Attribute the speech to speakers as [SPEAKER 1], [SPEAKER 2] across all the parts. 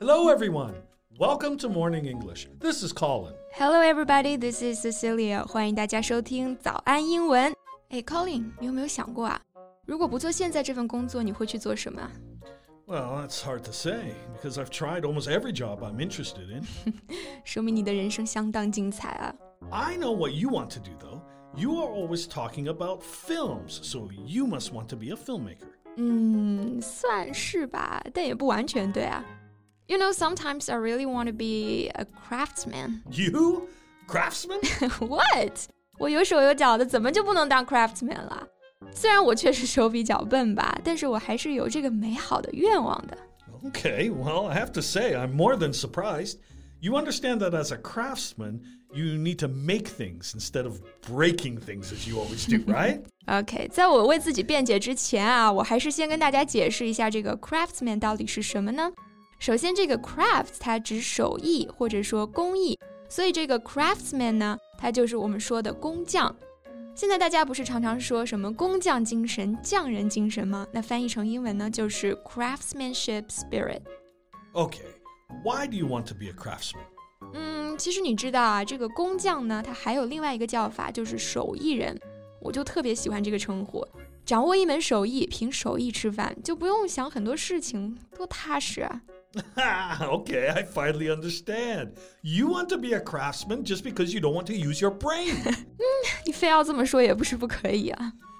[SPEAKER 1] Hello, everyone. Welcome to Morning English. This is Colin.
[SPEAKER 2] Hello, everybody. This is Cecilia. 欢迎大家收听早安英文。哎，Colin，你有没有想过啊？如果不做现在这份工作，你会去做什么？
[SPEAKER 1] Well, that's hard to say because I've tried almost every job I'm interested in.
[SPEAKER 2] 说明你的人生相当精彩啊。
[SPEAKER 1] I know what you want to do, though. You are always talking about films, so you must want to be a filmmaker.
[SPEAKER 2] 嗯，算是吧，但也不完全对啊。You know, sometimes I really want to be a craftsman.
[SPEAKER 1] You? Craftsman?
[SPEAKER 2] What? 我有手有脚的，怎么就不能当 craftsman 了？虽然我确实手比较笨吧，但是我还是有这个美好的愿望的。
[SPEAKER 1] Okay, well, I have to say, I'm more than surprised. You understand that as a craftsman, you need to make things instead of breaking things as you always do, right?
[SPEAKER 2] OK，在我为自己辩解之前啊，我还是先跟大家解释一下这个 craftsman 到底是什么呢？首先，这个 craft 它指手艺或者说工艺，所以这个 craftsman 呢，它就是我们说的工匠。现在大家不是常常说什么工匠精神、匠人精神吗？那翻译成英文呢，就是 craftsmanship
[SPEAKER 1] spirit。Okay, why do you want to be a craftsman?
[SPEAKER 2] 嗯，其实你知道啊，这个工匠呢，它还有另外一个叫法，就是手艺人。我就特别喜欢这个称呼。掌握一门手艺，凭手艺吃饭，就不用想很多事情，多踏实啊！
[SPEAKER 1] okay, I finally understand. You want to be a craftsman just because you don't want to use your brain.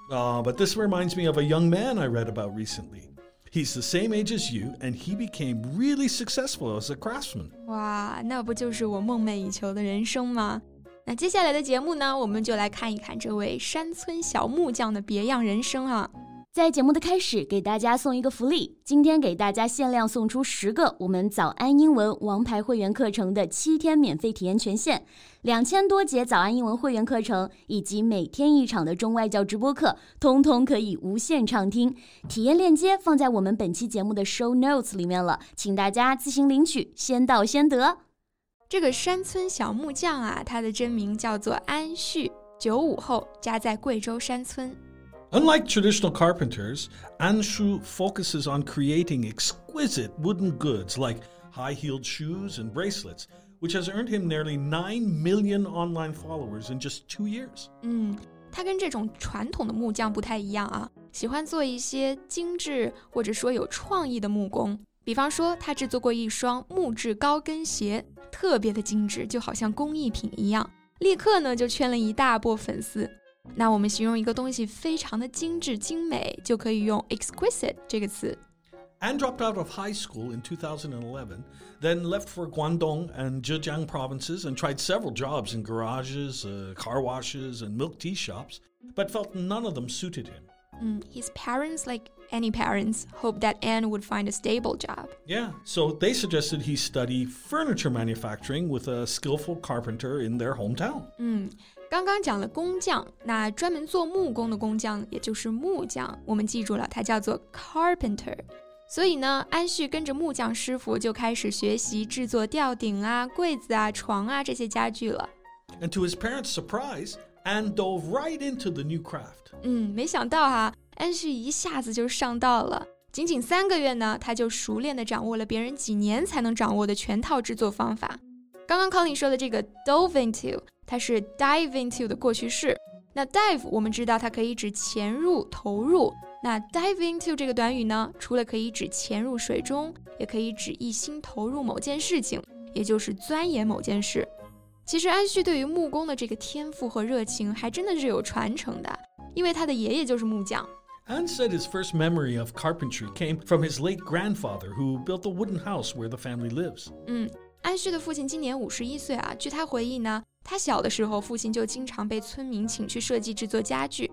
[SPEAKER 2] uh,
[SPEAKER 1] but this reminds me of a young man I read about recently. He's the same age as you, and he became really successful as a craftsman.
[SPEAKER 2] 哇，那不就是我梦寐以求的人生吗？那接下来的节目呢，我们就来看一看这位山村小木匠的别样人生啊。
[SPEAKER 3] 在节目的开始，给大家送一个福利。今天给大家限量送出十个我们早安英文王牌会员课程的七天免费体验权限，两千多节早安英文会员课程以及每天一场的中外教直播课，通通可以无限畅听。体验链接放在我们本期节目的 show notes 里面了，请大家自行领取，先到先得。
[SPEAKER 2] 这个山村小木匠啊，他的真名叫做安旭，九五后，家在贵州山村。
[SPEAKER 1] Unlike traditional carpenters, An Xu focuses on creating exquisite wooden goods like high heeled shoes and bracelets, which has earned him nearly 9 million online followers in just two years.
[SPEAKER 2] 嗯，他跟这种传统的木匠不太一样啊，喜欢做一些精致或者说有创意的木工。比方说，他制作过一双木质高跟鞋，特别的精致，就好像工艺品一样，立刻呢就圈了一大波粉丝。那我们形容一个东西非常的精致精美，就可以用 exquisite 这个词。
[SPEAKER 1] An dropped out of high school in 2011, then left for Guangdong and Zhejiang provinces and tried several jobs in garages, uh, car washes, and milk tea shops, but felt none of them suited him.
[SPEAKER 2] Mm, his parents, like any parents, hoped that An would find a stable job.
[SPEAKER 1] Yeah, so they suggested he study furniture manufacturing with a skillful carpenter in their hometown.
[SPEAKER 2] Mm. 刚刚讲了工匠，那专门做木工的工匠，也就是木匠，我们记住了，它叫做 carpenter。所以呢，安旭跟着木匠师傅就开始学习制作吊顶啊、柜子啊、床啊这些家具了。
[SPEAKER 1] And to his parents' surprise, Anne dove right into the new craft.
[SPEAKER 2] 嗯，没想到哈，安旭一下子就上道了。仅仅三个月呢，他就熟练地掌握了别人几年才能掌握的全套制作方法。刚刚 Colin 说的这个 dove into，它是 dive into 的过去式。那 dive 我们知道它可以指潜入、投入。那 dive into 这个短语呢，除了可以指潜入水中，也可以指一心投入某件事情，也就是钻研某件事。其实安旭对于木工的这个天赋和热情，还真的是有传承的，因为他的爷爷就是木匠。
[SPEAKER 1] Anne said his first memory of carpentry came from his late grandfather, who built the wooden house where the family lives.
[SPEAKER 2] 嗯，安旭的父亲今年五十一岁啊。据他回忆呢，他小的时候，父亲就经常被村民请去设计制作家具。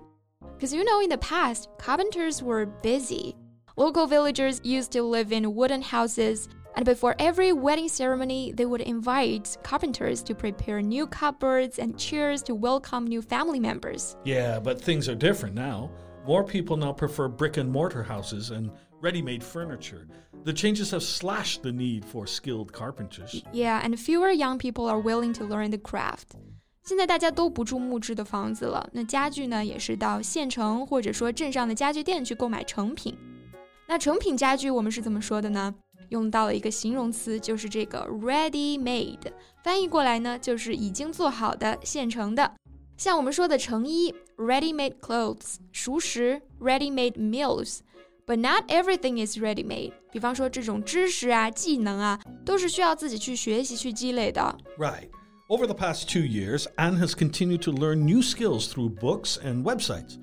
[SPEAKER 2] Because you know, in the past, carpenters were busy. Local villagers used to live in wooden houses, and before every wedding ceremony, they would invite carpenters to prepare new cupboards and chairs to welcome new family members.
[SPEAKER 1] Yeah, but things are different now. More people now prefer brick and mortar houses and ready made furniture. The changes have slashed the need for skilled carpenters.
[SPEAKER 2] Yeah, and fewer young people are willing to learn the craft. 现在大家都不住木质的房子了，那家具呢也是到县城或者说镇上的家具店去购买成品。那成品家具我们是怎么说的呢？用到了一个形容词，就是这个 ready made，翻译过来呢就是已经做好的、现成的。像我们说的成衣 ready made clothes，熟食 ready made meals。 but not everything is ready-made。比方说，这种知识啊、技能啊，都是需要自己去学习、去积累的。
[SPEAKER 1] Right. Over the past two years, An has continued to learn new skills through books and websites.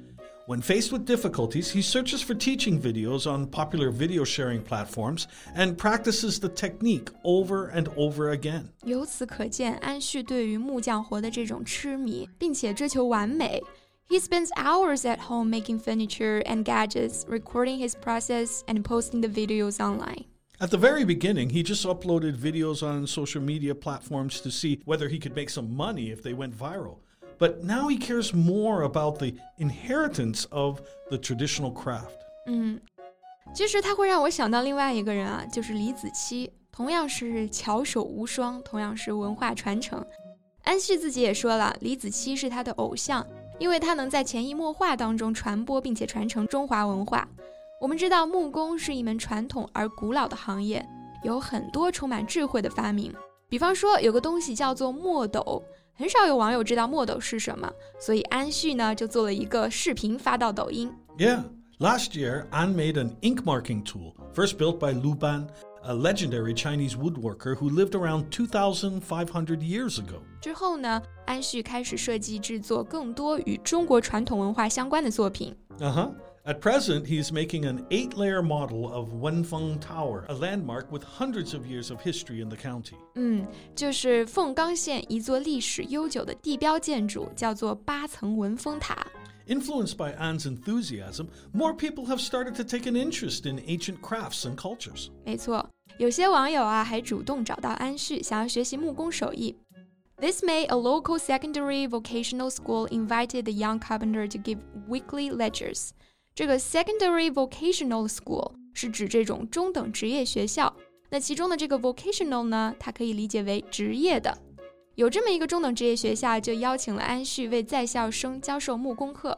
[SPEAKER 1] When faced with difficulties, he searches for teaching videos on popular video sharing platforms and practices the technique over and over again.
[SPEAKER 2] 由此可见，安旭对于木匠活的这种痴迷，并且追求完美。He spends hours at home making furniture and gadgets, recording his process, and posting the videos online.
[SPEAKER 1] At the very beginning, he just uploaded videos on social media platforms to see whether he could make some money if they went viral. But now he cares more about the inheritance of the traditional craft.
[SPEAKER 2] 嗯，其实他会让我想到另外一个人啊，就是李子柒，同样是巧手无双，同样是文化传承。安旭自己也说了，李子柒是他的偶像， 因为它能在潜移默化当中传播并且传承中华文化。我们知道木工是一门传统而古老的行业，有很多充满智慧的发明。比方说，有个东西叫做墨斗。很少有网友知道墨斗是什么，所以安旭呢就做了一个视频发到抖音。
[SPEAKER 1] Yeah, last year An made an ink marking tool, first built by Lu Ban, a legendary Chinese woodworker who lived around 2,500 years ago.
[SPEAKER 2] 之后呢，安旭开始设计制作更多与中国传统文化相关的作品。
[SPEAKER 1] Uh huh. At present, he is making an eight layer model of Wenfeng Tower, a landmark with hundreds of years of history in the county.
[SPEAKER 2] 嗯，就是凤冈县一座历史悠久的地标建筑，叫做八层文峰塔。
[SPEAKER 1] Influenced by An's enthusiasm, more people have started to take an interest in ancient crafts and cultures.
[SPEAKER 2] this May, a local secondary vocational school invited the young carpenter to give weekly lectures. 这个 secondary vocational school 是指这种中等职业学校。那其中的这个 vocational 呢，它可以理解为职业的。有这么一个中等职业学校，就邀请了安旭为在校生教授木工课。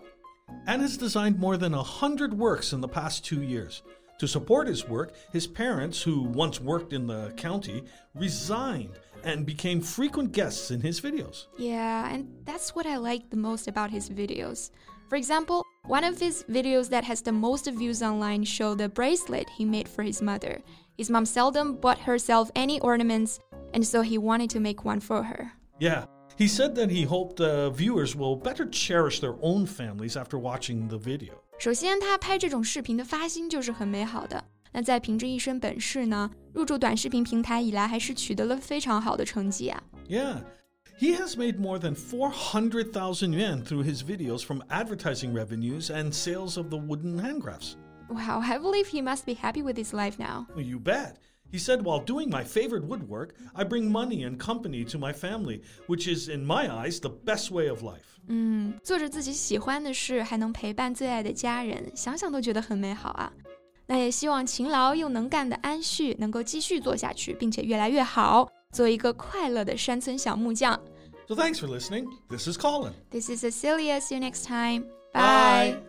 [SPEAKER 1] Anne has designed more than a hundred works in the past two years. To support his work, his parents, who once worked in the county, resigned and became frequent guests in his videos.
[SPEAKER 2] Yeah, and that's what I like the most about his videos. For example, one of his videos that has the most views online show the bracelet he made for his mother. His mom seldom bought herself any ornaments, and so he wanted to make one for her.
[SPEAKER 1] Yeah, he said that he hoped uh, viewers will better cherish their own families after watching the video.
[SPEAKER 2] 首先，他拍这种视频的发心就是很美好的。那在凭着一身本事呢，入驻短视频平台以来，还是取得了非常好的成绩啊。
[SPEAKER 1] Yeah, he has made more than 400,000 yuan through his videos from advertising revenues and sales of the wooden handcrafts.
[SPEAKER 2] Wow, I believe he must be happy with his life now.
[SPEAKER 1] You bet. He said, while doing my favorite woodwork, I bring money and company to my family, which is, in my eyes, the best way of life.
[SPEAKER 2] 嗯，做着自己喜欢的事，还能陪伴最爱的家人，想想都觉得很美好啊。那也希望勤劳又能干的安旭能够继续做下去，并且越来越好。做一个快乐的山村小木匠。
[SPEAKER 1] So thanks for listening. This is Colin.
[SPEAKER 2] This is Cecilia. See you next time.
[SPEAKER 1] Bye.